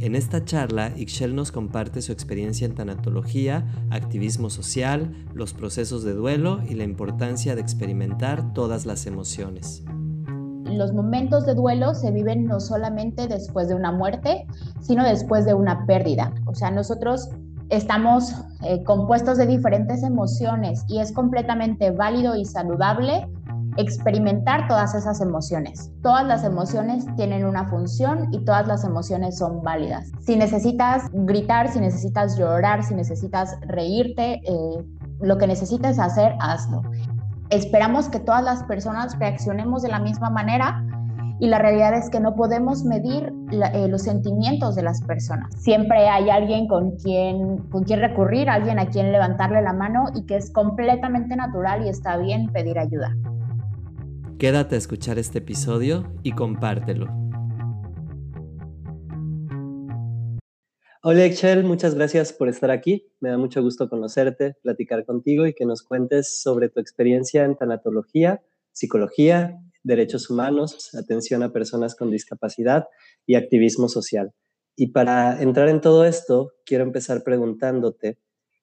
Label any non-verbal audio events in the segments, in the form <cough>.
en esta charla, Ixchel nos comparte su experiencia en tanatología, activismo social, los procesos de duelo y la importancia de experimentar todas las emociones. Los momentos de duelo se viven no solamente después de una muerte, sino después de una pérdida. O sea, nosotros estamos eh, compuestos de diferentes emociones y es completamente válido y saludable experimentar todas esas emociones. Todas las emociones tienen una función y todas las emociones son válidas. Si necesitas gritar, si necesitas llorar, si necesitas reírte, eh, lo que necesites hacer, hazlo. Esperamos que todas las personas reaccionemos de la misma manera y la realidad es que no podemos medir eh, los sentimientos de las personas. Siempre hay alguien con quien, con quien recurrir, alguien a quien levantarle la mano y que es completamente natural y está bien pedir ayuda. Quédate a escuchar este episodio y compártelo. Hola Excel, muchas gracias por estar aquí. Me da mucho gusto conocerte, platicar contigo y que nos cuentes sobre tu experiencia en tanatología, psicología, derechos humanos, atención a personas con discapacidad y activismo social. Y para entrar en todo esto, quiero empezar preguntándote,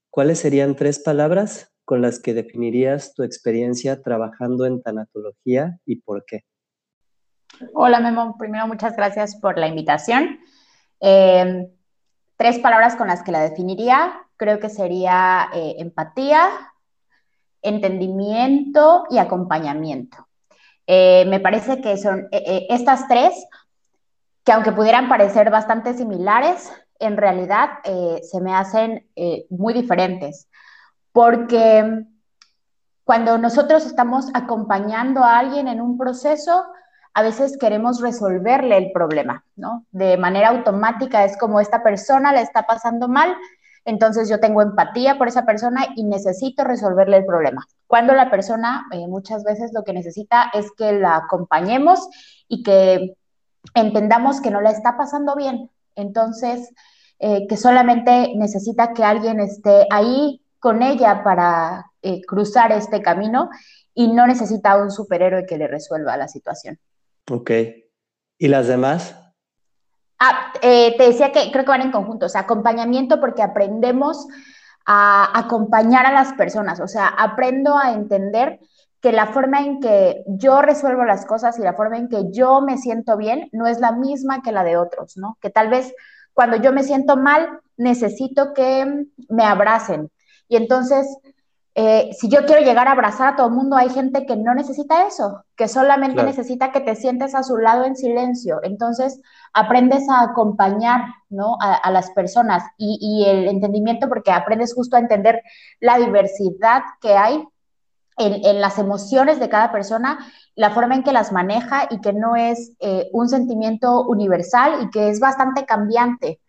¿cuáles serían tres palabras con las que definirías tu experiencia trabajando en tanatología y por qué? Hola Memo, primero muchas gracias por la invitación. Em, tres palabras con las que la definiría, creo que sería eh, empatía, entendimiento y acompañamiento. Eh, me parece que son eh, estas tres, que aunque pudieran parecer bastante similares, en realidad se me hacen muy diferentes porque cuando nosotros estamos acompañando a alguien en un proceso, a veces queremos resolverle el problema, ¿no? De manera automática es como esta persona le está pasando mal, entonces yo tengo empatía por esa persona y necesito resolverle el problema. Cuando la persona eh, muchas veces lo que necesita es que la acompañemos y que entendamos que no la está pasando bien. Entonces, eh, que solamente necesita que alguien esté ahí con ella para eh, cruzar este camino y no necesita un superhéroe que le resuelva la situación. Ok. ¿Y las demás? Ah, eh, te decía que creo que van en conjunto, o sea, acompañamiento porque aprendemos a acompañar a las personas, o sea, aprendo a entender que la forma en que yo resuelvo las cosas y la forma en que yo me siento bien no es la misma que la de otros, ¿no? Que tal vez cuando yo me siento mal necesito que me abracen, y entonces, eh, si yo quiero llegar a abrazar a todo el mundo, hay gente que no necesita eso, que solamente necesita que te sientes a su lado en silencio. Entonces, aprendes a acompañar ¿no? a, las personas y, el entendimiento, porque aprendes justo a entender la diversidad que hay en, las emociones de cada persona, la forma en que las maneja y que no es eh, un sentimiento universal y que es bastante cambiante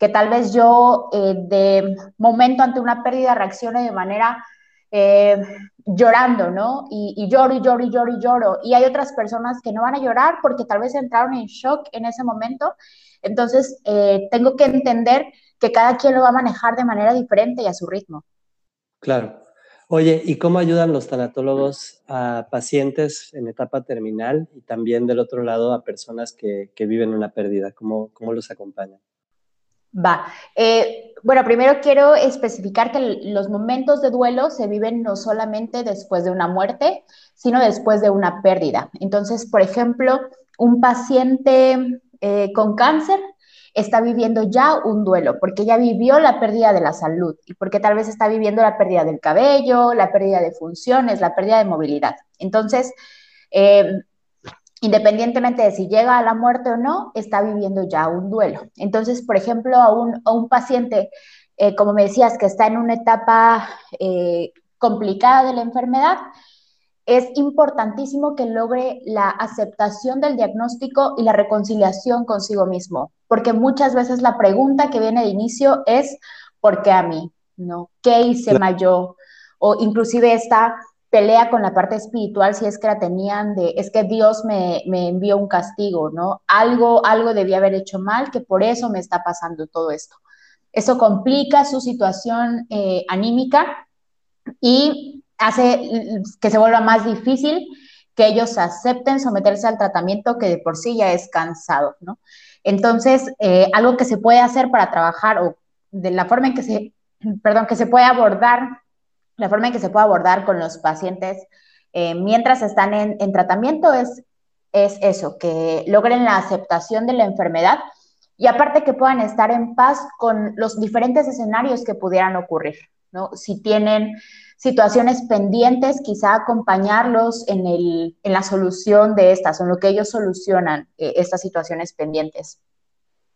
que tal vez yo eh, de momento ante una pérdida reaccione de manera eh, llorando, ¿no? Y, lloro y lloro y lloro y lloro. Y hay otras personas que no van a llorar porque tal vez entraron en shock en ese momento. Entonces, eh, tengo que entender que cada quien lo va a manejar de manera diferente y a su ritmo. Claro. Oye, ¿y cómo ayudan los tanatólogos a pacientes en etapa terminal y también del otro lado a personas que, que viven una pérdida? ¿Cómo, ¿Cómo los acompañan? Va. Eh, bueno, primero quiero especificar que los momentos de duelo se viven no solamente después de una muerte, sino después de una pérdida. Entonces, por ejemplo, un paciente eh, con cáncer está viviendo ya un duelo, porque ya vivió la pérdida de la salud y porque tal vez está viviendo la pérdida del cabello, la pérdida de funciones, la pérdida de movilidad. Entonces, eh, independientemente de si llega a la muerte o no, está viviendo ya un duelo. Entonces, por ejemplo, a un, paciente, eh, como me decías, que está en una etapa eh, complicada de la enfermedad, es importantísimo que logre la aceptación del diagnóstico y la reconciliación consigo mismo, porque muchas veces la pregunta que viene de inicio es, ¿por qué a mí? ¿No? ¿Qué hice mal yo? O inclusive esta pelea con la parte espiritual, si es que la tenían de, es que Dios me, envió un castigo, ¿no? Algo, algo debía haber hecho mal, que por eso me está pasando todo esto. Eso complica su situación eh, anímica y hace que se vuelva más difícil que ellos acepten someterse al tratamiento que de por sí ya es cansado, ¿no? Entonces, eh, algo que se puede hacer para trabajar o de la forma en que se, <clears throat> perdón, que se puede abordar, la forma en que se puede abordar con los pacientes eh, mientras están en, en tratamiento es, es eso, que logren la aceptación de la enfermedad y aparte que puedan estar en paz con los diferentes escenarios que pudieran ocurrir, ¿no? Si tienen situaciones pendientes, quizá acompañarlos en, el, en la solución de estas, en lo que ellos solucionan eh, estas situaciones pendientes.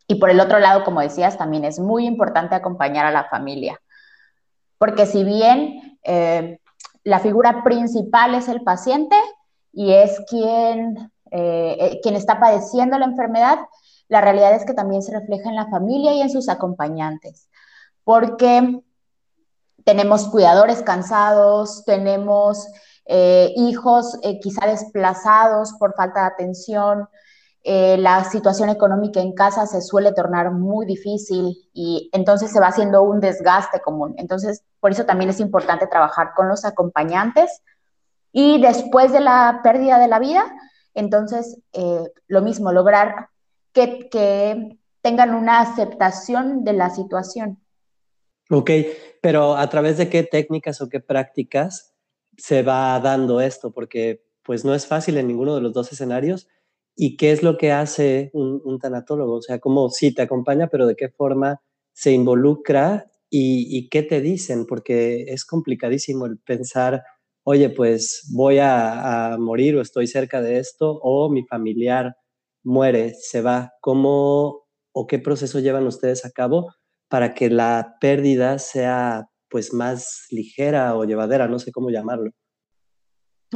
Y por el otro lado, como decías, también es muy importante acompañar a la familia, porque si bien eh, la figura principal es el paciente y es quien, eh, quien está padeciendo la enfermedad, la realidad es que también se refleja en la familia y en sus acompañantes, porque tenemos cuidadores cansados, tenemos eh, hijos eh, quizá desplazados por falta de atención, eh, la situación económica en casa se suele tornar muy difícil y entonces se va haciendo un desgaste común. Entonces, por eso también es importante trabajar con los acompañantes y después de la pérdida de la vida, entonces lo mismo, lograr que, que tengan una aceptación de la situación. Ok, pero ¿a través de qué técnicas o qué prácticas se va dando esto? Porque pues no es fácil en ninguno de los dos escenarios. ¿Y qué es lo que hace un, tanatólogo? O sea, ¿cómo sí te acompaña, pero de qué forma se involucra y, qué te dicen? Porque es complicadísimo el pensar, oye, pues voy a, morir o estoy cerca de esto, o mi familiar muere, se va. ¿Cómo o qué proceso llevan ustedes a cabo para que la pérdida sea pues más ligera o llevadera, no sé cómo llamarlo.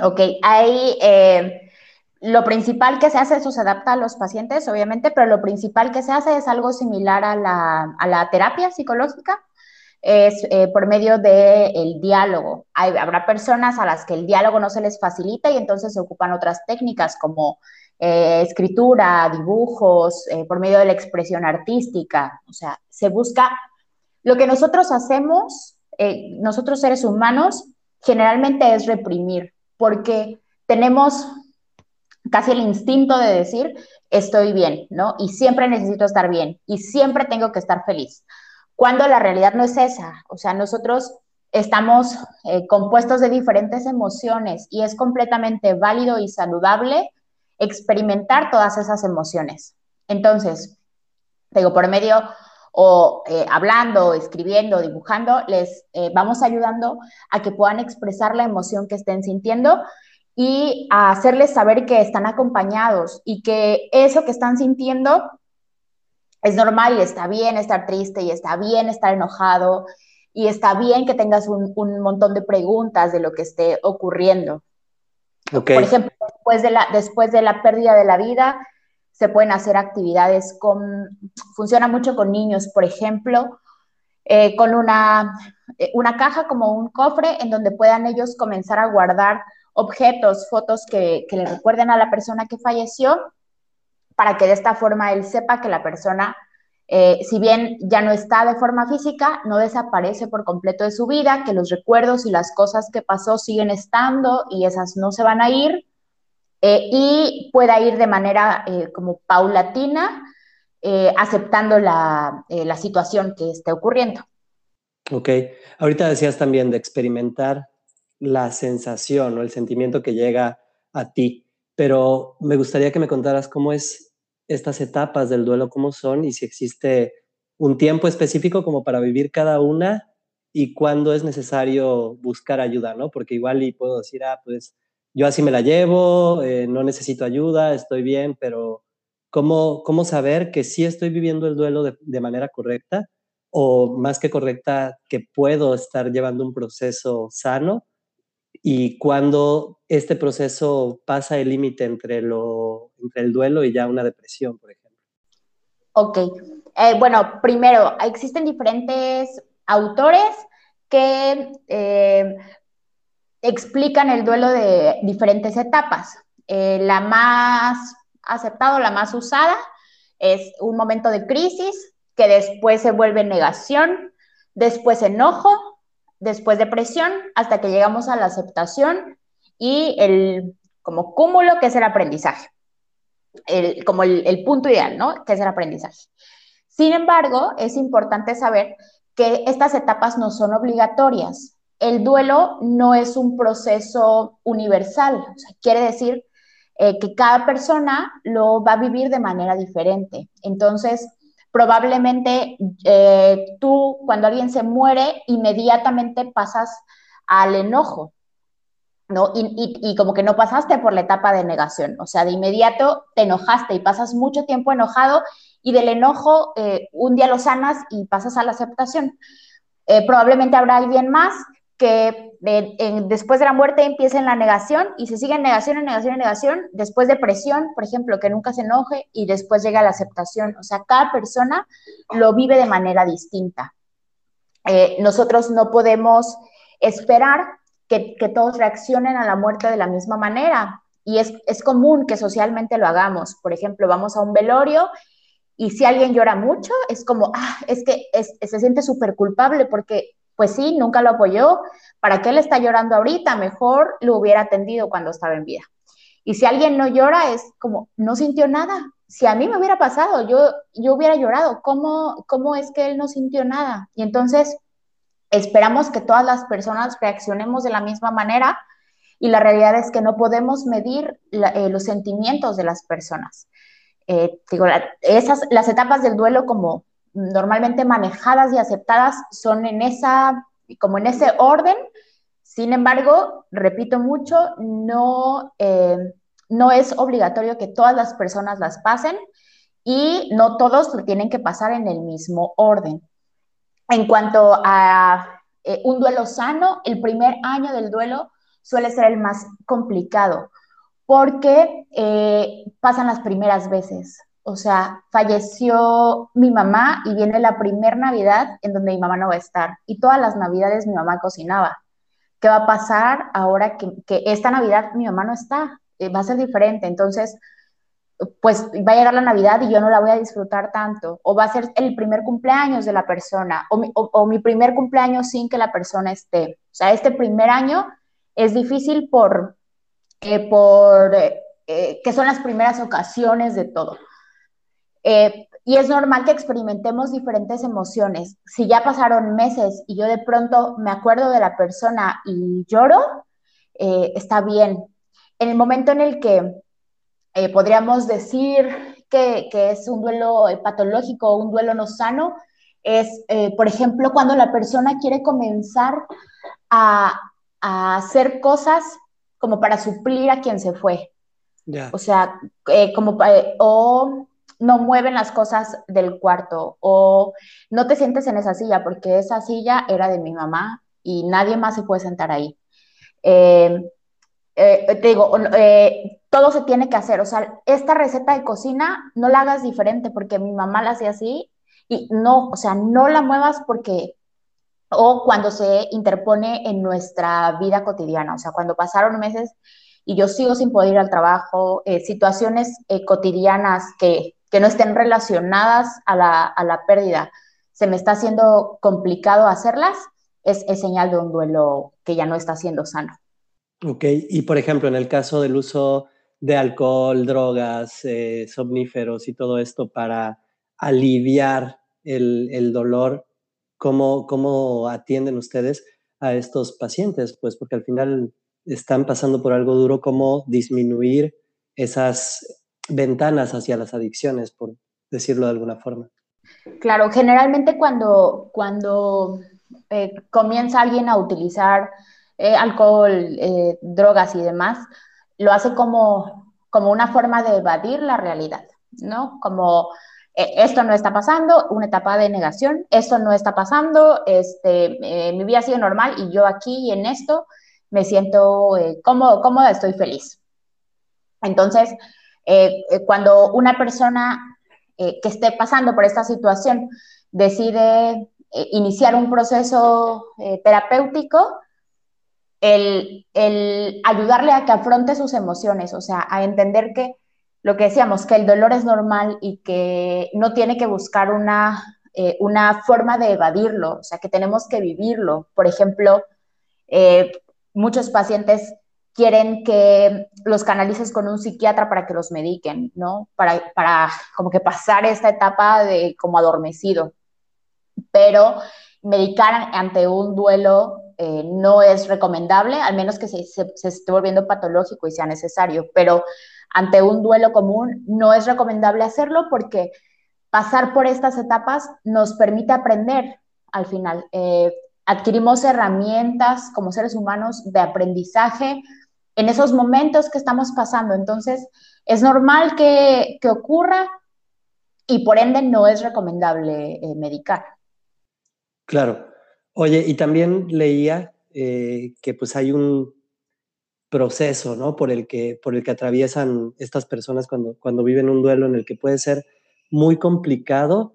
Ok, eh, lo principal que se hace, eso se adapta a los pacientes, obviamente, pero lo principal que se hace es algo similar a la, terapia psicológica, es eh, por medio del diálogo. habrá personas a las que el diálogo no se les facilita y entonces se ocupan otras técnicas como eh, escritura, dibujos, eh, por medio de la expresión artística. O sea, se busca lo que nosotros hacemos, nosotros seres humanos, generalmente es reprimir, porque tenemos casi el instinto de decir, estoy bien, ¿no? Y siempre necesito estar bien, y siempre tengo que estar feliz, cuando la realidad no es esa. O sea, nosotros estamos compuestos de diferentes emociones y es completamente válido y saludable experimentar todas esas emociones. Entonces, digo, por medio o eh, hablando, escribiendo, dibujando, les eh, vamos ayudando a que puedan expresar la emoción que estén sintiendo y a hacerles saber que están acompañados y que eso que están sintiendo es normal y está bien estar triste y está bien estar enojado y está bien que tengas un, un montón de preguntas de lo que esté ocurriendo. Por ejemplo, después de, la, después de la pérdida de la vida, se pueden hacer actividades con, funciona mucho con niños, por ejemplo, eh, con una, eh, una caja como un cofre en donde puedan ellos comenzar a guardar objetos, fotos que, que le recuerden a la persona que falleció, para que de esta forma él sepa que la persona eh, si bien ya no está de forma física, no desaparece por completo de su vida, que los recuerdos y las cosas que pasó siguen estando y esas no se van a ir, eh, y pueda ir de manera eh, como paulatina, aceptando la, la situación que esté ocurriendo. Ok, ahorita decías también de experimentar la sensación o el sentimiento que llega a ti, pero me gustaría que me contaras cómo es estas etapas del duelo cómo son y si existe un tiempo específico como para vivir cada una y cuándo es necesario buscar ayuda, ¿no? Porque igual y puedo decir, ah, pues yo así me la llevo, eh, no necesito ayuda, estoy bien, pero ¿cómo, ¿cómo saber que sí estoy viviendo el duelo de, de manera correcta o más que correcta, que puedo estar llevando un proceso sano y cuando este proceso pasa el límite entre, el duelo y ya una depresión, por ejemplo. Ok, eh, bueno, primero, existen diferentes autores que eh, explican el duelo de diferentes etapas. Eh, la más aceptada, la más usada, es un momento de crisis que después se vuelve negación, después enojo, después depresión, hasta que llegamos a la aceptación y el como cúmulo que es el aprendizaje, el, como el, punto ideal, ¿no? Que es el aprendizaje. Sin embargo, es importante saber que estas etapas no son obligatorias. El duelo no es un proceso universal, quiere decir eh, que cada persona lo va a vivir de manera diferente. Entonces, probablemente eh, tú, cuando alguien se muere, inmediatamente pasas al enojo, ¿no? Y, como que no pasaste por la etapa de negación, o sea, de inmediato te enojaste y pasas mucho tiempo enojado y del enojo eh, un día lo sanas y pasas a la aceptación. Eh, probablemente habrá alguien más que después de la muerte empiece en la negación y se sigue en negación, en negación, negación, después depresión, por ejemplo, que nunca se enoje y después llega la aceptación. O sea, cada persona lo vive de manera distinta. Eh, nosotros no podemos esperar que, que, todos reaccionen a la muerte de la misma manera. Y es, es común que socialmente lo hagamos. Por ejemplo, vamos a un velorio y si alguien llora mucho, es como, ah, es que se siente súper culpable porque, pues sí, nunca lo apoyó. ¿Para qué le está llorando ahorita? Mejor lo hubiera atendido cuando estaba en vida. Y si alguien no llora, es como, no sintió nada. Si a mí me hubiera pasado, yo, yo hubiera llorado. ¿Cómo, ¿Cómo es que él no sintió nada? Y entonces, esperamos que todas las personas reaccionemos de la misma manera y la realidad es que no podemos medir eh, los sentimientos de las personas. Eh, digo, esas, las etapas del duelo como normalmente manejadas y aceptadas son en esa, como en ese orden. Sin embargo, repito mucho, no, eh, no es obligatorio que todas las personas las pasen y no todos tienen que pasar en el mismo orden. En cuanto a eh, un duelo sano, el primer año del duelo suele ser el más complicado porque eh, pasan las primeras veces. O sea, falleció mi mamá y viene la primer Navidad en donde mi mamá no va a estar. Y todas las Navidades mi mamá cocinaba. ¿Qué va a pasar ahora que, esta Navidad mi mamá no está? Eh, va a ser diferente. Entonces, pues va a llegar la Navidad y yo no la voy a disfrutar tanto. O va a ser el primer cumpleaños de la persona. O mi, o mi primer cumpleaños sin que la persona esté. O sea, este primer año es difícil por, eh, por, eh, que son las primeras ocasiones de todo. Eh, y es normal que experimentemos diferentes emociones. Si ya pasaron meses y yo de pronto me acuerdo de la persona y lloro, está bien. En el momento en el que podríamos decir que, que, es un duelo patológico o un duelo no sano, es, por ejemplo, cuando la persona quiere comenzar a, a hacer cosas como para suplir a quien se fue. O sea, eh, como, eh, o no mueven las cosas del cuarto, o no te sientes en esa silla porque esa silla era de mi mamá y nadie más se puede sentar ahí. Eh, te digo, todo se tiene que hacer. O sea, esta receta de cocina no la hagas diferente porque mi mamá la hacía así y no, o sea, no la muevas porque o cuando se interpone en nuestra vida cotidiana, o sea, cuando pasaron meses y yo sigo sin poder ir al trabajo, eh, situaciones eh, cotidianas que, que, no estén relacionadas a la, a la, pérdida, se me está haciendo complicado hacerlas, es, señal de un duelo que ya no está siendo sano. Ok, y por ejemplo, en el caso del uso de alcohol, drogas, eh, somníferos y todo esto para aliviar el, el dolor, ¿Cómo, ¿Cómo atienden ustedes a estos pacientes? Pues porque al final están pasando por algo duro, ¿cómo disminuir esas ventanas hacia las adicciones, por decirlo de alguna forma? Claro, generalmente cuando, cuando eh, comienza alguien a utilizar eh, alcohol, eh, drogas y demás, lo hace como, como una forma de evadir la realidad, ¿no? Como eh, esto no está pasando, una etapa de negación, esto no está pasando, este, mi vida sigue normal y yo aquí en esto, me siento eh, cómoda, estoy feliz. Entonces, eh, eh, cuando una persona que esté pasando por esta situación decide iniciar un proceso terapéutico, el, ayudarle a que afronte sus emociones, o sea, a entender que lo que decíamos, que el dolor es normal y que no tiene que buscar una eh, forma de evadirlo, o sea, que tenemos que vivirlo. Por ejemplo, eh, muchos pacientes quieren que los canalices con un psiquiatra para que los mediquen, ¿no? Para, para como que pasar esta etapa de como adormecido. Pero medicar ante un duelo eh, no es recomendable, al menos que se, se, esté volviendo patológico y sea necesario, pero ante un duelo común no es recomendable hacerlo porque pasar por estas etapas nos permite aprender al final. Eh, adquirimos herramientas como seres humanos de aprendizaje en esos momentos que estamos pasando. Entonces, es normal que, ocurra y por ende no es recomendable eh, medicar. Claro. Oye, y también leía eh, que pues hay un proceso, ¿no? Por el que, por el que atraviesan estas personas cuando, cuando viven un duelo en el que puede ser muy complicado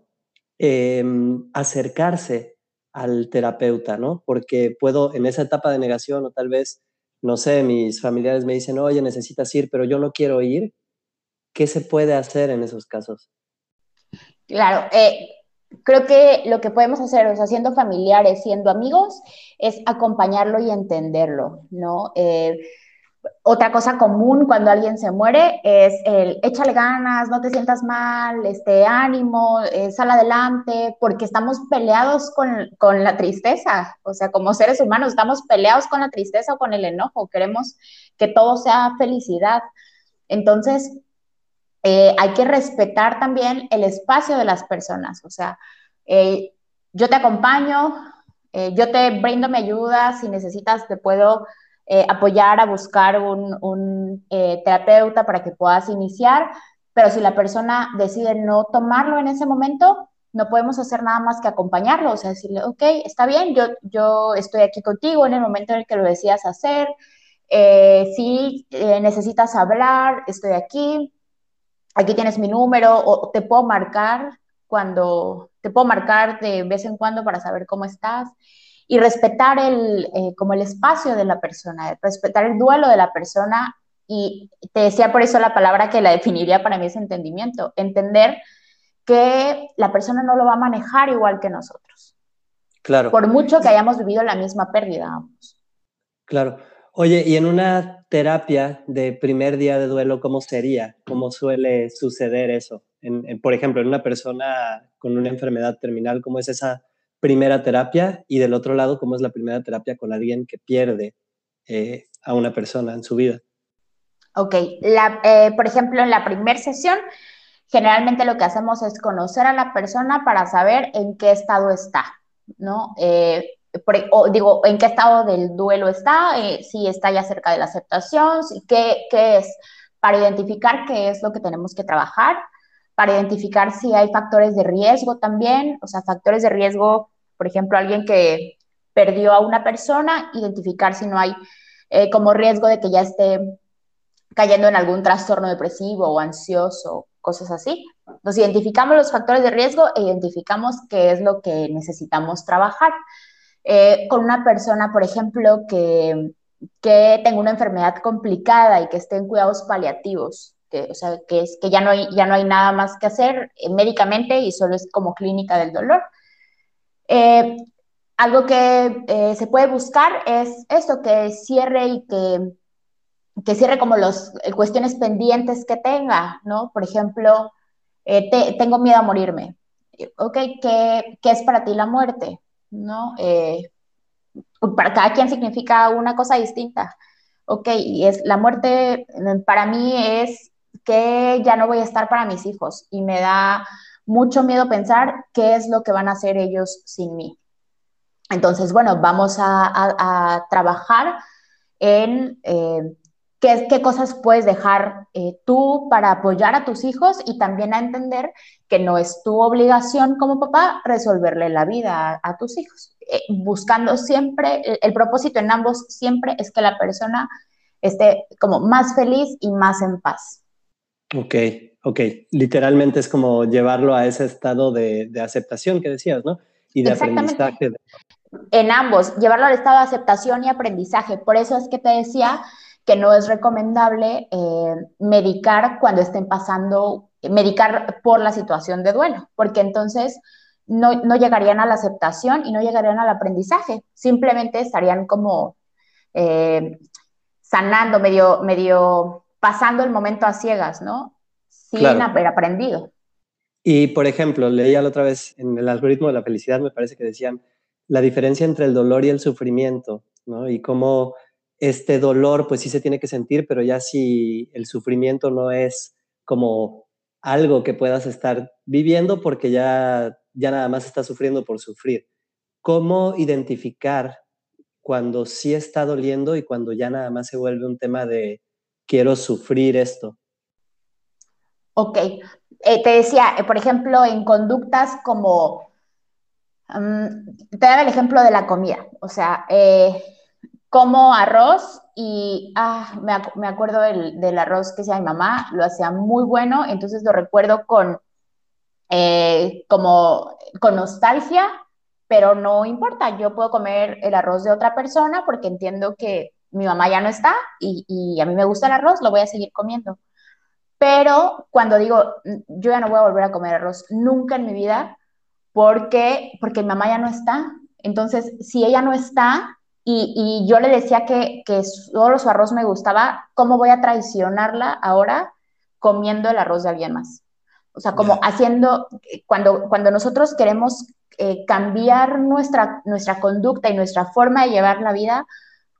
em, acercarse al terapeuta, ¿no? Porque puedo en esa etapa de negación o tal vez, no sé, mis familiares me dicen, oye, necesitas ir, pero yo no quiero ir. ¿Qué se puede hacer en esos casos? Claro, eh, creo que lo que podemos hacer, o sea, siendo familiares, siendo amigos, es acompañarlo y entenderlo, ¿no? Eh, otra cosa común cuando alguien se muere es el échale ganas, no te sientas mal, este ánimo, eh, sal adelante, porque estamos peleados con, con, la tristeza. O sea, como seres humanos estamos peleados con la tristeza o con el enojo. Queremos que todo sea felicidad. Entonces, eh, hay que respetar también el espacio de las personas. O sea, eh, yo te acompaño, yo te brindo mi ayuda, si necesitas te puedo eh, apoyar a buscar un, eh, terapeuta para que puedas iniciar, pero si la persona decide no tomarlo en ese momento, no podemos hacer nada más que acompañarlo, o sea, decirle, ok, está bien, yo, yo estoy aquí contigo en el momento en el que lo decías hacer, eh, si necesitas hablar, estoy aquí, aquí tienes mi número, o te puedo marcar cuando, te puedo marcar de vez en cuando para saber cómo estás y respetar el, eh, como el espacio de la persona, respetar el duelo de la persona y te decía por eso la palabra que la definiría para mí es entendimiento, entender que la persona no lo va a manejar igual que nosotros. Claro. Por mucho que hayamos vivido la misma pérdida. Claro. Oye, y en una terapia de primer día de duelo, ¿cómo sería? ¿Cómo suele suceder eso? por ejemplo, en una persona con una enfermedad terminal, ¿cómo es esa primera terapia y del otro lado, cómo es la primera terapia con alguien que pierde eh, a una persona en su vida. Ok, eh, por ejemplo, en la primera sesión, generalmente lo que hacemos es conocer a la persona para saber en qué estado está, ¿no? Eh, o digo, en qué estado del duelo está, si está ya cerca de la aceptación, qué, qué es, para identificar qué es lo que tenemos que trabajar, para identificar si hay factores de riesgo también, o sea, factores de riesgo por ejemplo, alguien que perdió a una persona, identificar si no hay eh, como riesgo de que ya esté cayendo en algún trastorno depresivo o ansioso, cosas así. Nos identificamos los factores de riesgo e identificamos qué es lo que necesitamos trabajar. Eh, con una persona, por ejemplo, que, que tenga una enfermedad complicada y que esté en cuidados paliativos, que, o sea, que, es, que ya, no hay, ya no hay nada más que hacer eh, médicamente y solo es como clínica del dolor. Eh, algo que eh, se puede buscar es esto, que cierre y que, que cierre como las eh, cuestiones pendientes que tenga, ¿no? Por ejemplo, tengo miedo a morirme. Ok, ¿qué, ¿qué, es para ti la muerte? ¿No? para cada quien significa una cosa distinta. Ok, y es la muerte para mí es que ya no voy a estar para mis hijos y me da mucho miedo pensar qué es lo que van a hacer ellos sin mí. Entonces, bueno, vamos a, trabajar en eh, qué, cosas puedes dejar eh, tú para apoyar a tus hijos y también a entender que no es tu obligación como papá resolverle la vida a, tus hijos. Eh, buscando siempre, el, el propósito en ambos siempre es que la persona esté como más feliz y más en paz. Ok, ok. Literalmente es como llevarlo a ese estado de, de aceptación que decías, ¿no? Y de aprendizaje. En ambos, llevarlo al estado de aceptación y aprendizaje. Por eso es que te decía que no es recomendable eh, medicar cuando estén pasando, medicar por la situación de duelo, porque entonces no, no, llegarían a la aceptación y no llegarían al aprendizaje, simplemente estarían como eh, sanando, medio, medio pasando el momento a ciegas, ¿no? Sin haber aprendido. Y, por ejemplo, leía la otra vez en el algoritmo de la felicidad, me parece que decían la diferencia entre el dolor y el sufrimiento, ¿no? Y cómo este dolor, pues sí se tiene que sentir, pero ya si el sufrimiento no es como algo que puedas estar viviendo porque ya, ya nada más estás sufriendo por sufrir. ¿Cómo identificar cuando sí está doliendo y cuando ya nada más se vuelve un tema de quiero sufrir esto? Ok, eh, te decía, eh, por ejemplo, en conductas como, mm, te daba el ejemplo de la comida, o sea, eh, como arroz y ah, me, acuerdo del, del, arroz que hacía mi mamá, lo hacía muy bueno, entonces lo recuerdo con, eh, como, con nostalgia, pero no importa, yo puedo comer el arroz de otra persona porque entiendo que mi mamá ya no está y, y a mí me gusta el arroz, lo voy a seguir comiendo. Pero cuando digo, yo ya no voy a volver a comer arroz nunca en mi vida porque, porque mi mamá ya no está. Entonces, si ella no está, y, yo le decía que, que, solo su arroz me gustaba, ¿cómo voy a traicionarla ahora comiendo el arroz de alguien más? O sea, como haciendo, cuando, cuando nosotros queremos eh, cambiar nuestra, nuestra conducta y nuestra forma de llevar la vida,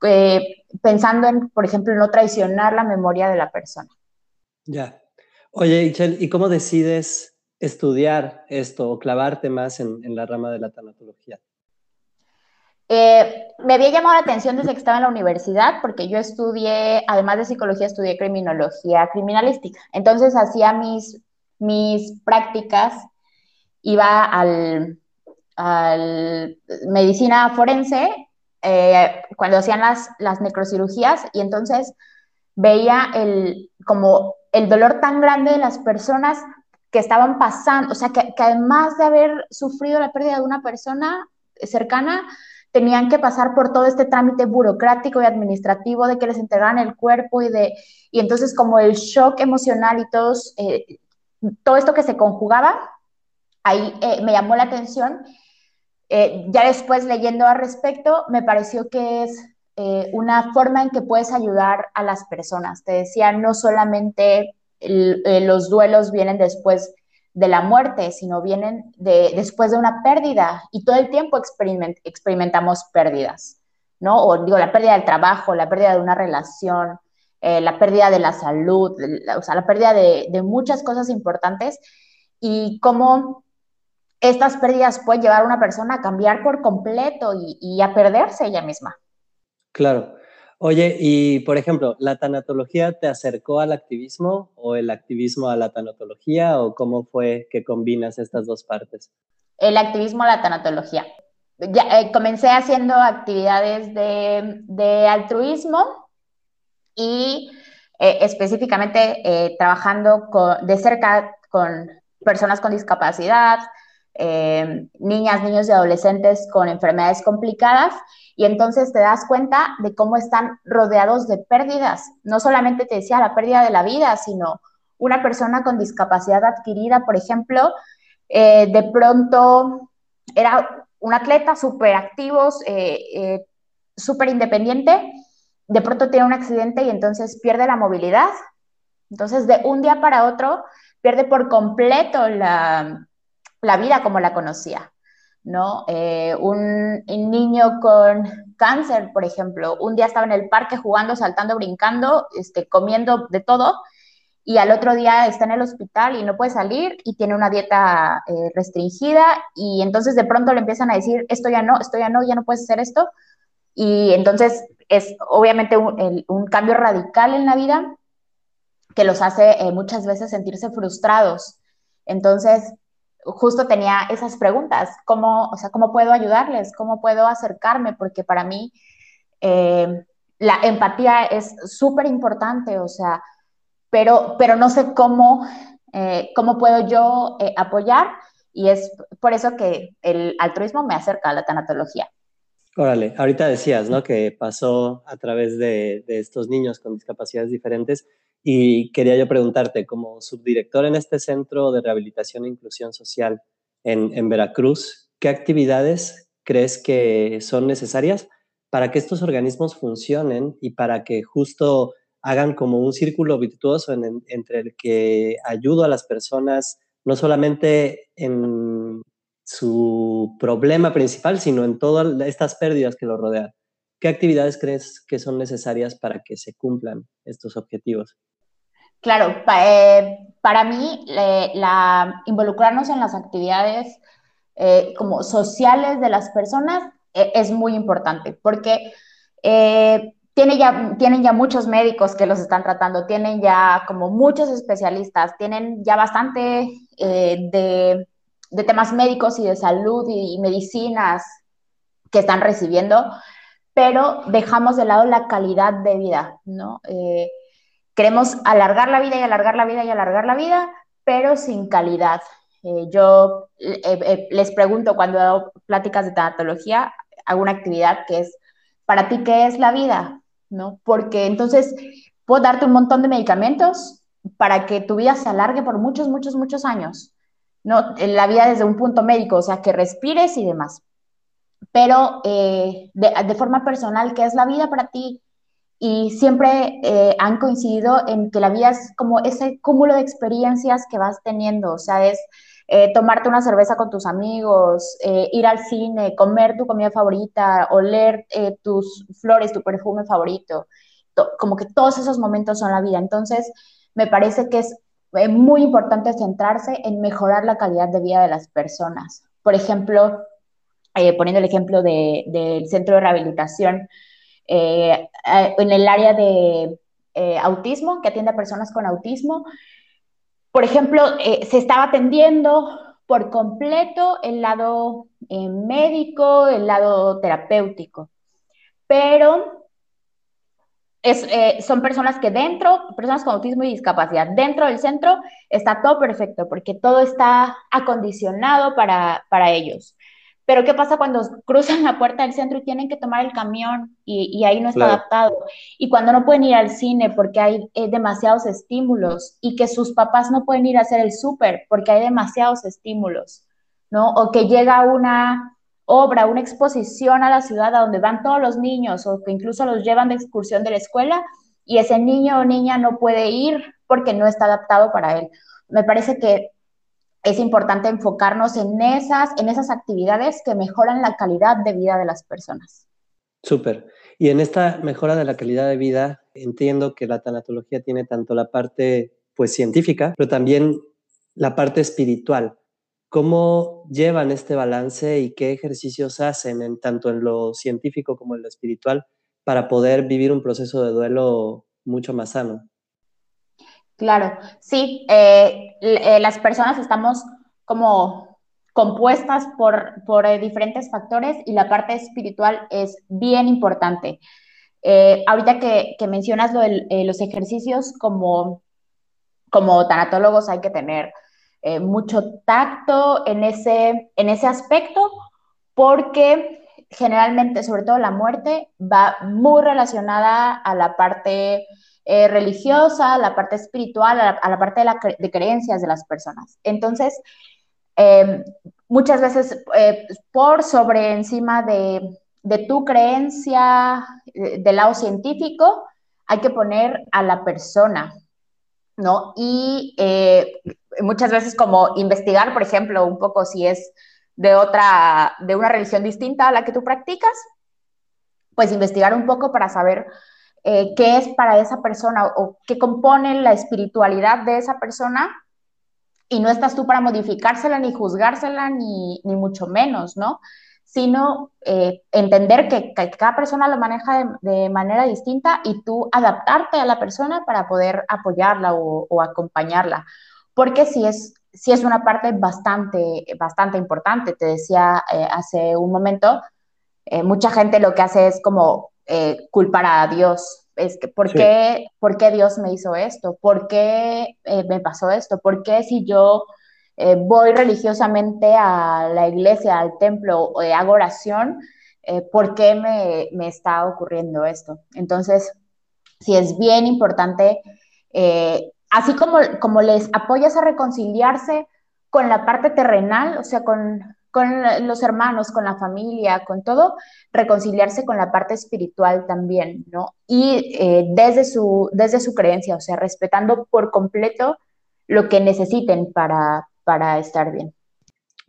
eh, pensando en, por ejemplo, no traicionar la memoria de la persona. Ya. Oye, Ichel, ¿y cómo decides estudiar esto o clavarte más en, en la rama de la tanatología? Eh, me había llamado la atención desde que estaba en la universidad, porque yo estudié, además de psicología, estudié criminología criminalística. Entonces hacía mis, mis prácticas, iba al, al medicina forense eh, cuando hacían las, las necrocirugías y entonces veía el, como el dolor tan grande de las personas que estaban pasando, o sea, que, además de haber sufrido la pérdida de una persona cercana, tenían que pasar por todo este trámite burocrático y administrativo de que les entregaran el cuerpo y de, y entonces como el shock emocional y eh, todo esto que se conjugaba, ahí eh, me llamó la atención. Eh, ya después leyendo al respecto, me pareció que es una forma en que puedes ayudar a las personas. Te decía, no solamente los duelos vienen después de la muerte, sino vienen de, después de una pérdida y todo el tiempo experimentamos pérdidas, ¿no? O digo, la pérdida del trabajo, la pérdida de una relación, eh, la pérdida de la salud, o sea, la pérdida de, muchas cosas importantes y cómo estas pérdidas pueden llevar a una persona a cambiar por completo y a perderse ella misma. Claro. Oye, y por ejemplo, ¿la tanatología te acercó al activismo o el activismo a la tanatología o cómo fue que combinas estas dos partes? El activismo a la tanatología. Ya, eh, comencé haciendo actividades de, altruismo y eh, específicamente eh, trabajando de cerca con personas con discapacidad, niñas, niños y adolescentes con enfermedades complicadas y entonces te das cuenta de cómo están rodeados de pérdidas. No solamente te decía la pérdida de la vida, sino una persona con discapacidad adquirida, por ejemplo, eh, de pronto era un atleta súper activo, eh, eh, súper independiente, de pronto tiene un accidente y entonces pierde la movilidad. Entonces, de un día para otro, pierde por completo la, la vida como la conocía. ¿no? Eh, un, niño con cáncer, por ejemplo, un día estaba en el parque jugando, saltando, brincando, este, comiendo de todo, y al otro día está en el hospital y no puede salir y tiene una dieta eh, restringida, y entonces de pronto le empiezan a decir, esto ya no, esto ya no, ya no puedes hacer esto, y entonces es obviamente un, cambio radical en la vida que los hace eh, muchas veces sentirse frustrados. Entonces, justo tenía esas preguntas, ¿cómo, o sea, ¿cómo puedo ayudarles? ¿Cómo puedo acercarme? Porque para mí eh, la empatía es súper importante, o sea, pero, pero no sé cómo, eh, cómo puedo yo apoyar y es por eso que el altruismo me acerca a la tanatología. Órale, ahorita decías, ¿no? Que pasó a través de, estos niños con discapacidades diferentes y quería yo preguntarte, como subdirector en este Centro de Rehabilitación e Inclusión Social en, Veracruz, ¿qué actividades crees que son necesarias para que estos organismos funcionen y para que justo hagan como un círculo virtuoso entre el que ayudo a las personas, no solamente en su problema principal, sino en todas estas pérdidas que lo rodean. ¿Qué actividades crees que son necesarias para que se cumplan estos objetivos? Claro, eh, para mí la, involucrarnos en las actividades eh, como sociales de las personas eh, es muy importante porque ya, tienen ya muchos médicos que los están tratando, tienen ya como muchos especialistas, tienen ya bastante de temas médicos y de salud y, medicinas que están recibiendo, pero dejamos de lado la calidad de vida, ¿no? Eh, queremos alargar la vida y alargar la vida y alargar la vida, pero sin calidad. Eh, yo eh, les pregunto cuando hago pláticas de tanatología, hago una actividad que es, ¿para ti qué es la vida? ¿No? Porque entonces puedo darte un montón de medicamentos para que tu vida se alargue por muchos, muchos, muchos años, ¿no? La vida desde un punto médico, o sea, que respires y demás. Pero eh, de, forma personal, ¿qué es la vida para ti? Y siempre eh, han coincidido en que la vida es como ese cúmulo de experiencias que vas teniendo, o sea, es eh, tomarte una cerveza con tus amigos, ir al cine, comer tu comida favorita, oler tus flores, tu perfume favorito, como que todos esos momentos son la vida. Entonces, me parece que es es muy importante centrarse en mejorar la calidad de vida de las personas. Por ejemplo, eh, poniendo el ejemplo del centro de rehabilitación, eh, eh, en el área de autismo, que atiende a personas con autismo, por ejemplo, se estaba atendiendo por completo el lado médico, el lado terapéutico, pero eh, son personas que dentro, personas con autismo y discapacidad, dentro del centro está todo perfecto porque todo está acondicionado para, para ellos. Pero ¿qué pasa cuando cruzan la puerta del centro y tienen que tomar el camión y, ahí no está adaptado? Y cuando no pueden ir al cine porque hay eh, demasiados estímulos y que sus papás no pueden ir a hacer el súper porque hay demasiados estímulos, ¿no? O que llega una obra, una exposición a la ciudad a donde van todos los niños o que incluso los llevan de excursión de la escuela y ese niño o niña no puede ir porque no está adaptado para él. Me parece que es importante enfocarnos en esas, en esas actividades que mejoran la calidad de vida de las personas. Súper. Y en esta mejora de la calidad de vida, entiendo que la tanatología tiene tanto la parte pues científica, pero también la parte espiritual. ¿Cómo llevan este balance y qué ejercicios hacen en, tanto en lo científico como en lo espiritual para poder vivir un proceso de duelo mucho más sano? Claro, sí, eh, eh, las personas estamos como compuestas por, por eh, diferentes factores y la parte espiritual es bien importante. ahorita que, mencionas los ejercicios, como, como tanatólogos hay que tener mucho tacto en ese, en ese aspecto, porque generalmente, sobre todo la muerte, va muy relacionada a la parte eh, religiosa, la parte espiritual, a la, parte de, la, creencias de las personas. Entonces, em, muchas veces eh, por sobre encima de, de tu creencia del lado científico, hay que poner a la persona, ¿no? Y muchas veces como investigar, por ejemplo, un poco si es de otra, de una religión distinta a la que tú practicas, pues investigar un poco para saber eh, qué es para esa persona o qué compone la espiritualidad de esa persona y no estás tú para modificársela ni juzgársela ni, ni mucho menos, ¿no? sino eh, entender que, cada persona lo maneja de, manera distinta y tú adaptarte a la persona para poder apoyarla o, acompañarla. Porque si es, si es una parte bastante, bastante importante. Te decía eh, hace un momento, eh, mucha gente lo que hace es como culpar a Dios. Es que, ¿por, qué, ¿Por qué Dios me hizo esto? ¿Por qué me pasó esto? ¿Por qué si yo eh, voy religiosamente a la iglesia, al templo, o hago oración, eh, ¿por qué me, me, está ocurriendo esto? Entonces, sí es bien importante, eh, así como, como les apoyas a reconciliarse con la parte terrenal, o sea, con, con los hermanos, con la familia, con todo, reconciliarse con la parte espiritual también, ¿no? Y desde, su, desde su creencia, o sea, respetando por completo lo que necesiten para, para estar bien.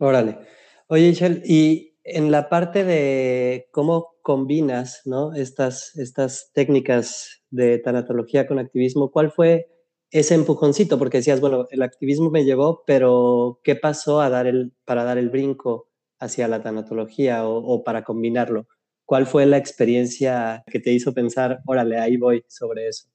Órale. Oye, Michelle, y en la parte de cómo combinas ¿no? estas, estas técnicas de tanatología con activismo, ¿cuál fue ese empujoncito? Porque decías, bueno, el activismo me llevó, pero ¿qué pasó a dar el, para dar el brinco hacia la tanatología o, para combinarlo? ¿Cuál fue la experiencia que te hizo pensar, órale, ahí voy sobre eso?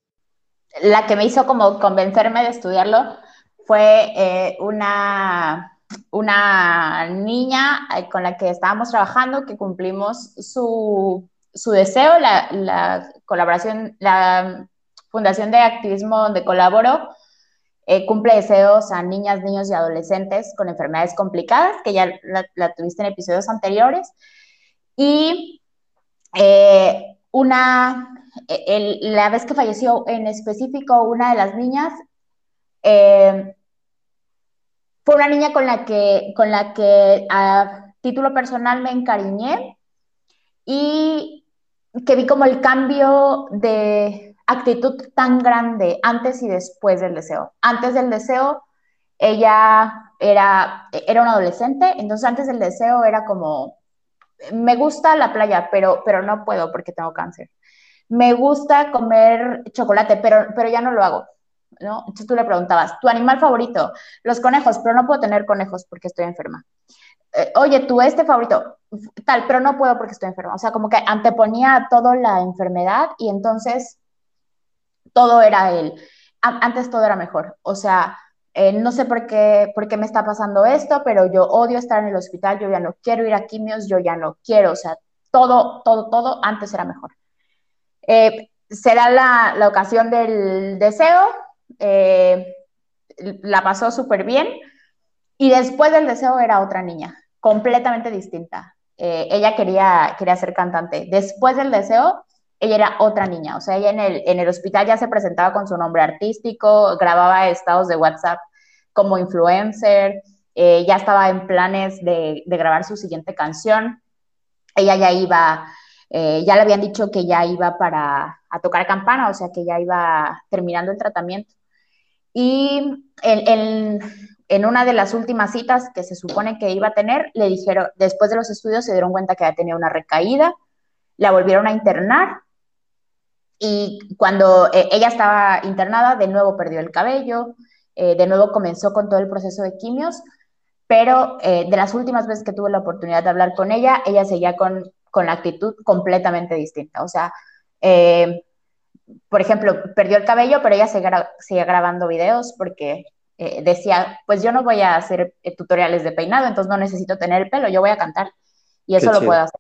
La que me hizo como convencerme de estudiarlo fue eh, una, una niña eh, con la que estábamos trabajando, que cumplimos su, su deseo, la, la, colaboración, la Fundación de Activismo donde colaboro, eh, cumple deseos a niñas, niños y adolescentes con enfermedades complicadas, que ya la, tuviste en episodios anteriores. Y una, la vez que falleció en específico una de las niñas, eh, fue una niña con la que, con la que a título personal me encariñé y que vi como el cambio de actitud tan grande antes y después del deseo. Antes del deseo, ella era, era una adolescente, entonces antes del deseo era como, me gusta la playa, pero, pero no puedo porque tengo cáncer. Me gusta comer chocolate, pero, pero ya no lo hago. ¿no? Entonces tú le preguntabas, ¿tu animal favorito? Los conejos, pero no puedo tener conejos porque estoy enferma. Eh, oye, ¿tu este favorito? Tal, pero no puedo porque estoy enferma. O sea, como que anteponía todo la enfermedad y entonces todo era él. Antes todo era mejor. O sea, eh, no sé por qué, por qué me está pasando esto, pero yo odio estar en el hospital, yo ya no quiero ir a quimios, yo ya no quiero. O sea, todo, todo, todo antes era mejor. Eh, será la, la ocasión del deseo, eh, la pasó súper bien y después del deseo era otra niña, completamente distinta. Eh, ella quería, quería ser cantante. Después del deseo, ella era otra niña, o sea, ella en el, en el hospital ya se presentaba con su nombre artístico, grababa estados de WhatsApp como influencer, eh, ya estaba en planes de, de, grabar su siguiente canción. Ella ya iba, ya le habían dicho que ya iba para a tocar campana, o sea, que ya iba terminando el tratamiento. Y en, una de las últimas citas que se supone que iba a tener, le dijeron, después de los estudios se dieron cuenta que había tenido una recaída, la volvieron a internar y cuando eh, ella estaba internada, de nuevo perdió el cabello, eh, de nuevo comenzó con todo el proceso de quimios, pero eh, de las últimas veces que tuve la oportunidad de hablar con ella, ella seguía con, con la actitud completamente distinta. O sea, por ejemplo, perdió el cabello, pero ella sigue, grabando videos porque eh, decía, pues yo no voy a hacer eh, tutoriales de peinado, entonces no necesito tener el pelo, yo voy a cantar y eso lo puedo hacer.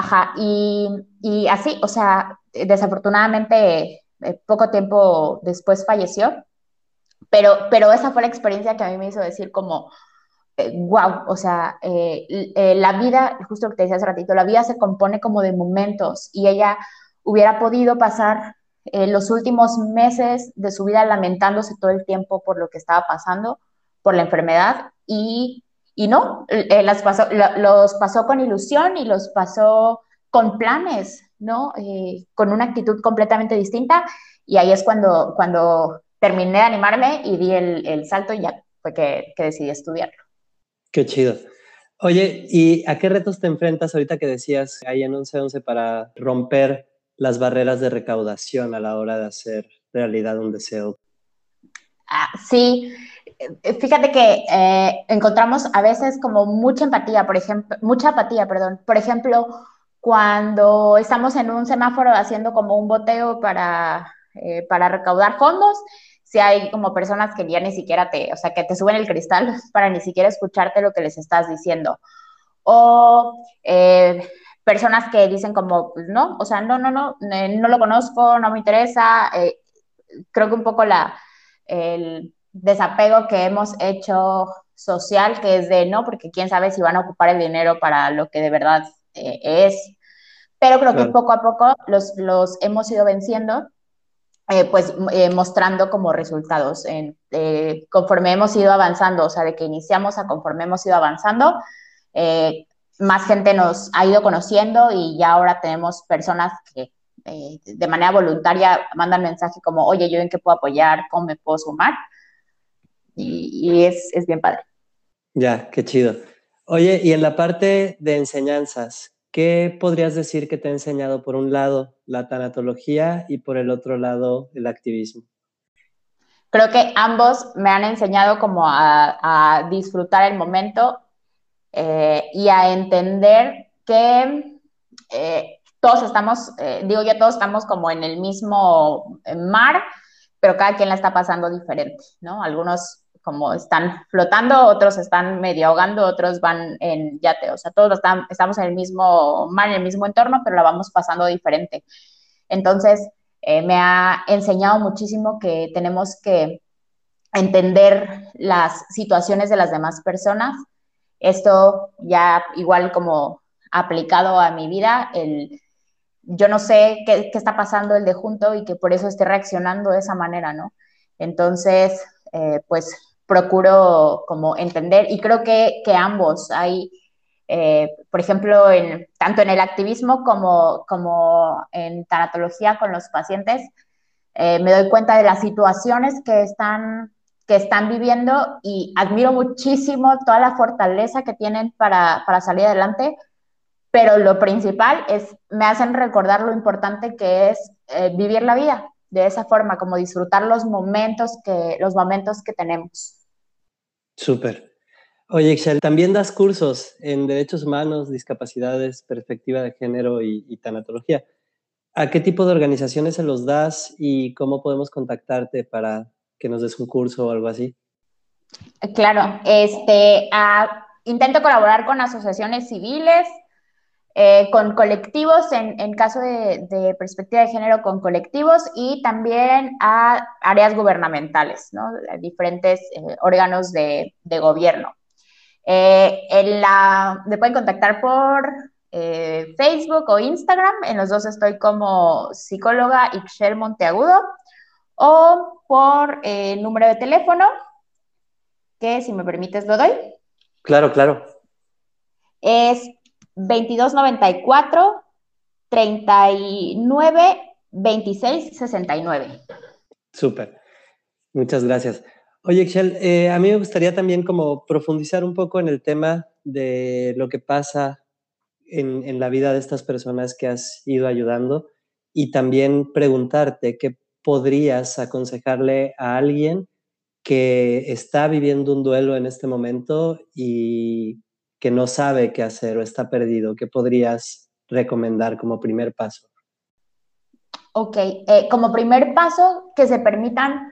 Ajá, y, y, así, o sea, desafortunadamente eh, poco tiempo después falleció, pero, pero esa fue la experiencia que a mí me hizo decir como, wow, o sea, la vida, justo lo que te decía hace ratito, la vida se compone como de momentos y ella hubiera podido pasar eh, los últimos meses de su vida lamentándose todo el tiempo por lo que estaba pasando, por la enfermedad, y, y no, eh, las pasó, los pasó con ilusión y los pasó con planes, ¿no? Eh, con una actitud completamente distinta, y ahí es cuando, cuando terminé de animarme y di el, el salto y ya fue que, que decidí estudiarlo. Qué chido. Oye, ¿y a qué retos te enfrentas ahorita que decías ahí en 1111 para romper las barreras de recaudación a la hora de hacer realidad un deseo. Ah, sí, fíjate que eh, encontramos a veces como mucha empatía, por ejemplo, mucha apatía, perdón. Por ejemplo, cuando estamos en un semáforo haciendo como un boteo para, eh, para recaudar fondos, si hay como personas que ya ni siquiera te, o sea, que te suben el cristal <laughs> para ni siquiera escucharte lo que les estás diciendo. O eh, personas que dicen como, pues no, o sea, no, no, no, no lo conozco, no me interesa. creo que un poco la, el desapego que hemos hecho social, que es de no, porque quién sabe si van a ocupar el dinero para lo que de verdad eh, es. Pero creo que poco a poco los, los hemos ido venciendo, eh, pues eh, mostrando como resultados, en, conforme hemos ido avanzando, o sea, de que iniciamos a conforme hemos ido avanzando, más gente nos ha ido conociendo y ya ahora tenemos personas que de manera voluntaria mandan mensaje como, oye, yo en qué puedo apoyar, cómo me puedo sumar y, es, es, bien padre. Ya, qué chido. Oye, y en la parte de enseñanzas, ¿qué podrías decir que te ha enseñado por un lado la tanatología y por el otro lado el activismo? Creo que ambos me han enseñado como a, a disfrutar el momento eh, y a entender que eh, todos estamos, eh, digo yo, todos estamos como en el mismo mar, pero cada quien la está pasando diferente, ¿no? Algunos como están flotando, otros están medio ahogando, otros van en yate, o sea, todos estamos en el mismo mar, en el mismo entorno, pero la vamos pasando diferente. Entonces, eh, me ha enseñado muchísimo que tenemos que entender las situaciones de las demás personas. Esto ya igual como aplicado a mi vida, el, yo no sé qué, qué está pasando el de junto y que por eso esté reaccionando de esa manera, ¿no? Entonces, eh, pues procuro como entender y creo que, que ambos hay, eh, por ejemplo, en, tanto en el activismo como, como en tanatología con los pacientes, eh, me doy cuenta de las situaciones que están, que están viviendo y admiro muchísimo toda la fortaleza que tienen para, para salir adelante, pero lo principal es, me hacen recordar lo importante que es eh, vivir la vida de esa forma, como disfrutar los momentos que, los momentos que tenemos. Súper. Oye, Excel, también das cursos en derechos humanos, discapacidades, perspectiva de género y, tanatología. ¿A qué tipo de organizaciones se los das y cómo podemos contactarte para que nos des un curso o algo así? Claro, este, intento colaborar con asociaciones civiles, eh, con colectivos, en, caso de, perspectiva de género, con colectivos y también a áreas gubernamentales, ¿no? diferentes eh, órganos de, gobierno. Eh, en la, me pueden contactar por Facebook o Instagram, en los dos estoy como psicóloga Ixchel Monteagudo, o por el número de teléfono, que si me permites lo doy. Claro, claro. Es 2294 39 26 69. Súper. Muchas gracias. Oye, Excel, eh, a mí me gustaría también como profundizar un poco en el tema de lo que pasa en, en, la vida de estas personas que has ido ayudando y también preguntarte qué podrías aconsejarle a alguien que está viviendo un duelo en este momento y que no sabe qué hacer o está perdido, ¿qué podrías recomendar como primer paso? Ok, eh, como primer paso, que se permitan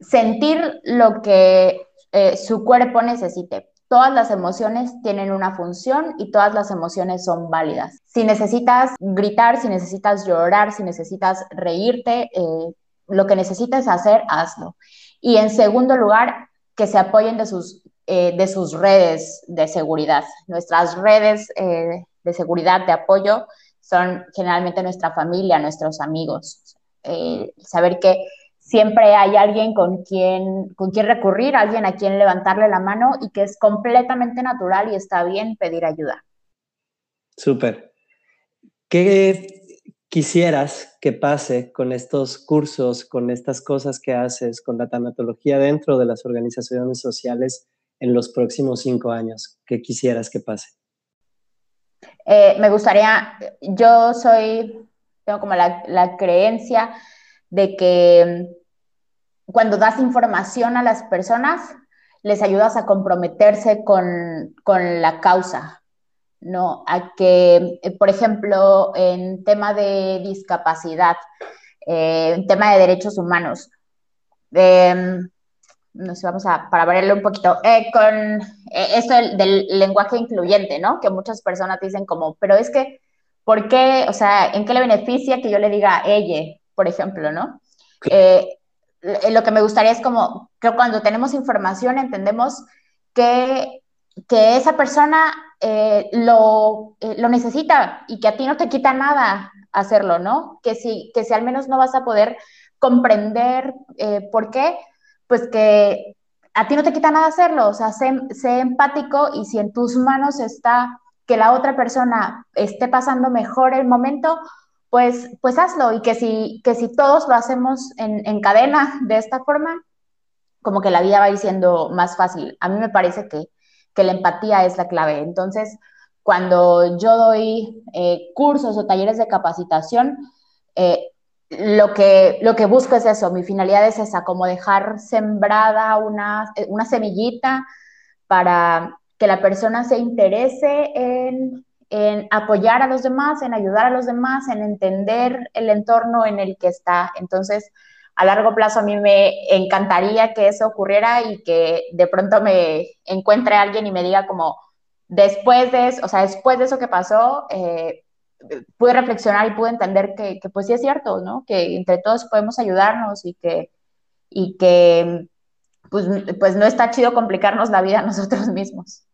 sentir lo que eh, su cuerpo necesite. Todas las emociones tienen una función y todas las emociones son válidas. Si necesitas gritar, si necesitas llorar, si necesitas reírte, eh, lo que necesites hacer, hazlo. Y en segundo lugar, que se apoyen de sus eh, de sus redes de seguridad. Nuestras redes eh, de seguridad, de apoyo, son generalmente nuestra familia, nuestros amigos. Eh, saber que siempre hay alguien con quien, con quien recurrir, alguien a quien levantarle la mano y que es completamente natural y está bien pedir ayuda. Súper. ¿Qué quisieras que pase con estos cursos, con estas cosas que haces, con la tanatología dentro de las organizaciones sociales en los próximos cinco años? ¿Qué quisieras que pase? Eh, me gustaría, yo soy, tengo como la, creencia de que cuando das información a las personas, les ayudas a comprometerse con, con la causa, ¿no? A que, eh, por ejemplo, en tema de discapacidad, eh, en tema de derechos humanos, em, no sé, vamos a, para verlo un poquito, eh, con esto del, lenguaje incluyente, ¿no? Que muchas personas dicen como, pero es que, ¿por qué? O sea, ¿en qué le beneficia que yo le diga ella, por ejemplo, ¿no? lo que me gustaría es como que cuando tenemos información entendemos que, que esa persona eh, lo, eh, lo, necesita y que a ti no te quita nada hacerlo, ¿no? Que si, que si al menos no vas a poder comprender eh, por qué, pues que a ti no te quita nada hacerlo, o sea, sé, sé empático y si en tus manos está que la otra persona esté pasando mejor el momento, pues, pues hazlo y que si, que si todos lo hacemos en, en cadena de esta forma, como que la vida va a siendo más fácil. A mí me parece que que la empatía es la clave. Entonces, cuando yo doy eh, cursos o talleres de capacitación, eh, lo, que, lo que busco es eso, mi finalidad es esa, como dejar sembrada una, una semillita para que la persona se interese en, en, apoyar a los demás, en ayudar a los demás, en entender el entorno en el que está. Entonces, a largo plazo a mí me encantaría que eso ocurriera y que de pronto me encuentre alguien y me diga como, después de eso, o sea, después de eso que pasó, eh, pude reflexionar y pude entender que, pues sí es cierto, ¿no? Que entre todos podemos ayudarnos y que, y que pues, pues no está chido complicarnos la vida a nosotros <laughs> mismos.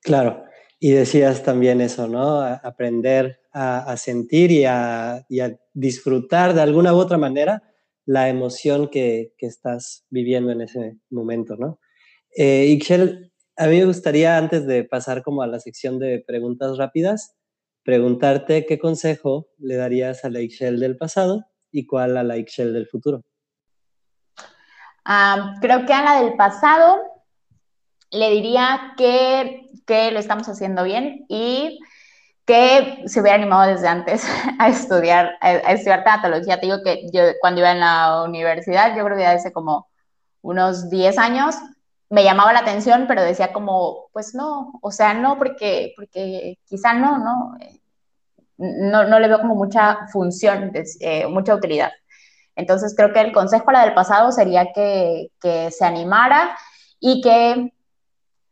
Claro, y decías también eso, ¿no? aprender a, sentir y a, y a disfrutar de alguna u otra manera la emoción que, estás viviendo en ese momento, ¿no? Eh, Ixchel, a mí me gustaría, antes de pasar como a la sección de preguntas rápidas, preguntarte qué consejo le darías a la Ixchel del pasado y cuál a la Ixchel del futuro. Ah, creo que a la del pasado le diría que, que lo estamos haciendo bien y que se hubiera animado desde antes <laughs> a estudiar, a, estudiar tanatología. Te digo que yo cuando iba en la universidad, yo creo que hace como unos 10 años, me llamaba la atención, pero decía como, pues no, o sea, no, porque, porque quizá no, no, no, no le veo como mucha función, eh, mucha utilidad. Entonces creo que el consejo para la del pasado sería que, que se animara y que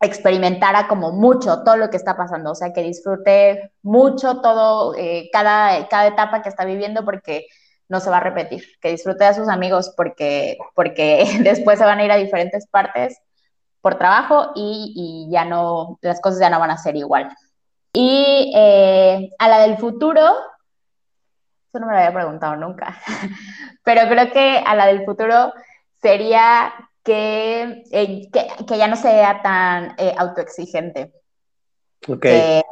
experimentara como mucho todo lo que está pasando, o sea, que disfrute mucho todo, eh, cada, cada etapa que está viviendo porque no se va a repetir, que disfrute a sus amigos porque, porque <laughs> después se van a ir a diferentes partes por trabajo y, y ya no, las cosas ya no van a ser igual. Y eh, a la del futuro, eso no me lo había preguntado nunca, <laughs> pero creo que a la del futuro sería que, eh, que, que, ya no sea tan eh, autoexigente. Okay.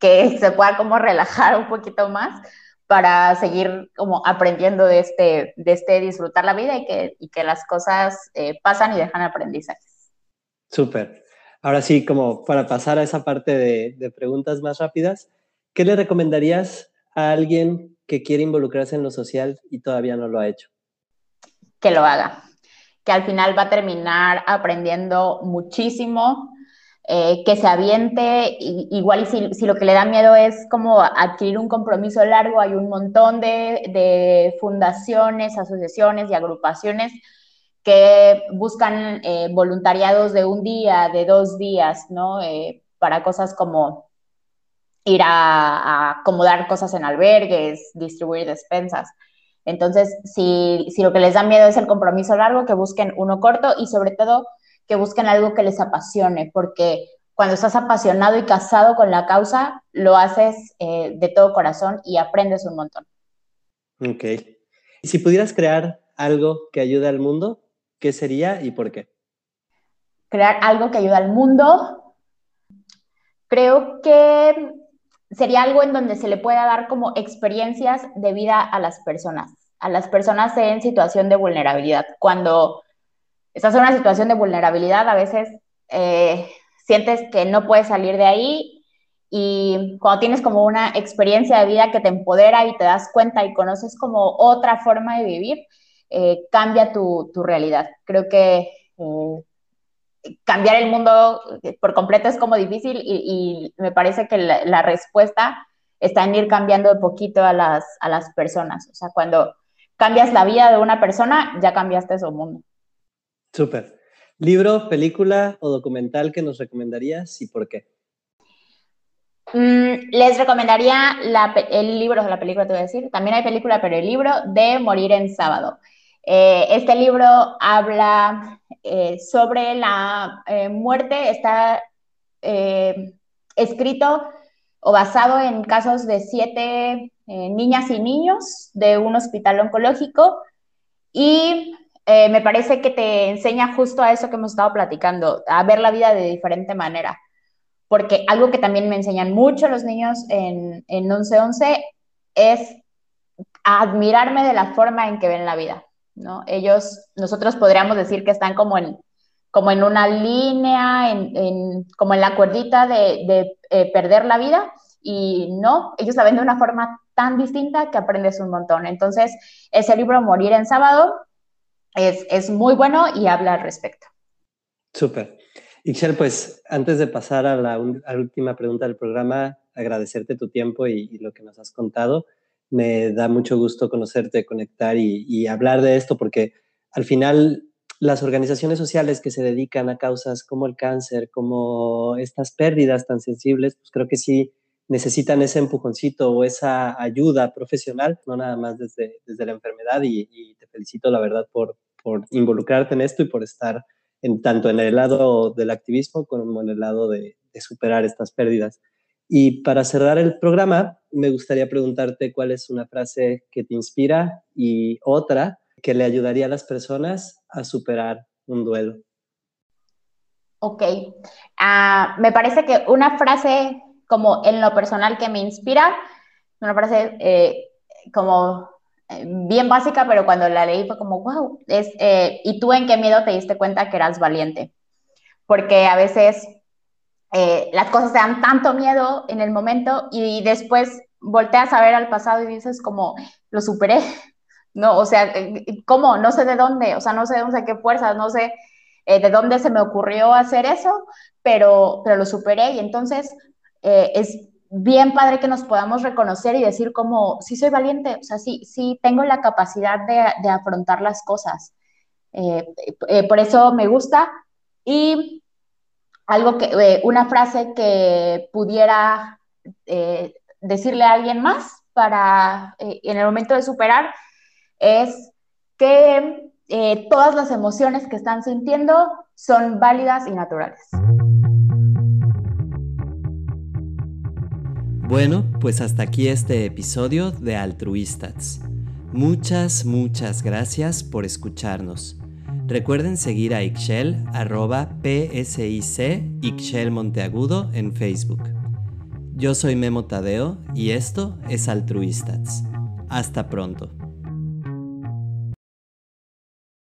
Que, se pueda como relajar un poquito más para seguir como aprendiendo de este, de este disfrutar la vida y que, y que las cosas eh, pasan y dejan aprendizajes. Súper. Ahora sí, como para pasar a esa parte de, de preguntas más rápidas, ¿qué le recomendarías a alguien que quiere involucrarse en lo social y todavía no lo ha hecho? Que lo haga que al final va a terminar aprendiendo muchísimo, eh, que se aviente, igual si, si, lo que le da miedo es como adquirir un compromiso largo, hay un montón de, de fundaciones, asociaciones y agrupaciones que buscan eh, voluntariados de un día, de dos días, ¿no? Eh, para cosas como ir a, a, acomodar cosas en albergues, distribuir despensas. Entonces, si, lo que les da miedo es el compromiso largo, que busquen uno corto y sobre todo que busquen algo que les apasione, porque cuando estás apasionado y casado con la causa, lo haces eh, de todo corazón y aprendes un montón. Ok. Y si pudieras crear algo que ayude al mundo, ¿qué sería y por qué? Crear algo que ayude al mundo. Creo que sería algo en donde se le pueda dar como experiencias de vida a las personas, a las personas en situación de vulnerabilidad. Cuando estás en una situación de vulnerabilidad, a veces eh, sientes que no puedes salir de ahí y cuando tienes como una experiencia de vida que te empodera y te das cuenta y conoces como otra forma de vivir, eh, cambia tu, realidad. Creo que, eh, cambiar el mundo por completo es como difícil y, me parece que la, respuesta está en ir cambiando de poquito a las, a las personas. O sea, cuando cambias la vida de una persona, ya cambiaste su mundo. Súper. ¿Libro, película o documental que nos recomendarías y por qué? Mm, les recomendaría el libro, o la película te voy a decir, también hay película, pero el libro de Morir en Sábado. Eh, este libro habla eh, sobre la eh, muerte, está escrito o basado en casos de siete niñas y niños de un hospital oncológico. Y me parece que te enseña justo a eso que hemos estado platicando, a ver la vida de diferente manera. Porque algo que también me enseñan mucho los niños en, en 1111 es admirarme de la forma en que ven la vida, ¿no? Ellos, nosotros podríamos decir que están como en, como en una línea, en, como en la cuerdita de, eh, perder la vida, y no, ellos la ven de una forma tan distinta que aprendes un montón. Entonces, ese libro, Morir en Sábado, es, es muy bueno y habla al respecto. Súper. Ixchel, pues antes de pasar a la, última pregunta del programa, agradecerte tu tiempo y, lo que nos has contado. Me da mucho gusto conocerte, conectar y, hablar de esto porque al final las organizaciones sociales que se dedican a causas como el cáncer, como estas pérdidas tan sensibles, pues creo que sí necesitan ese empujoncito o esa ayuda profesional, no nada más desde, desde la enfermedad y, te felicito la verdad por, por involucrarte en esto y por estar en, tanto en el lado del activismo como en el lado de, superar estas pérdidas. Y para cerrar el programa, me gustaría preguntarte cuál es una frase que te inspira y otra que le ayudaría a las personas a superar un duelo. Ok. Ah, me parece que una frase como en lo personal que me inspira, una frase eh, como bien básica, pero cuando la leí fue como, wow, es, eh, ¿y tú en qué miedo te diste cuenta que eras valiente? Porque a veces eh, las cosas te dan tanto miedo en el momento y después volteas a ver al pasado y dices como, lo superé, <laughs> ¿no? O sea, eh, ¿cómo? No sé de dónde, o sea, no sé de dónde, qué fuerzas, no sé de dónde se me ocurrió hacer eso, pero, pero lo superé y entonces es bien padre que nos podamos reconocer y decir como, sí soy valiente, o sea, sí, sí tengo la capacidad de, afrontar las cosas. Eh, eh, por eso me gusta. Y algo que, eh, una frase que pudiera decirle a alguien más para, en el momento de superar, es que todas las emociones que están sintiendo son válidas y naturales. Bueno, pues hasta aquí este episodio de Altruistas. Muchas, muchas gracias por escucharnos. Recuerden seguir a Ixchel, arroba PSIC, Monteagudo en Facebook. Yo soy Memo Tadeo y esto es Altruistas. Hasta pronto.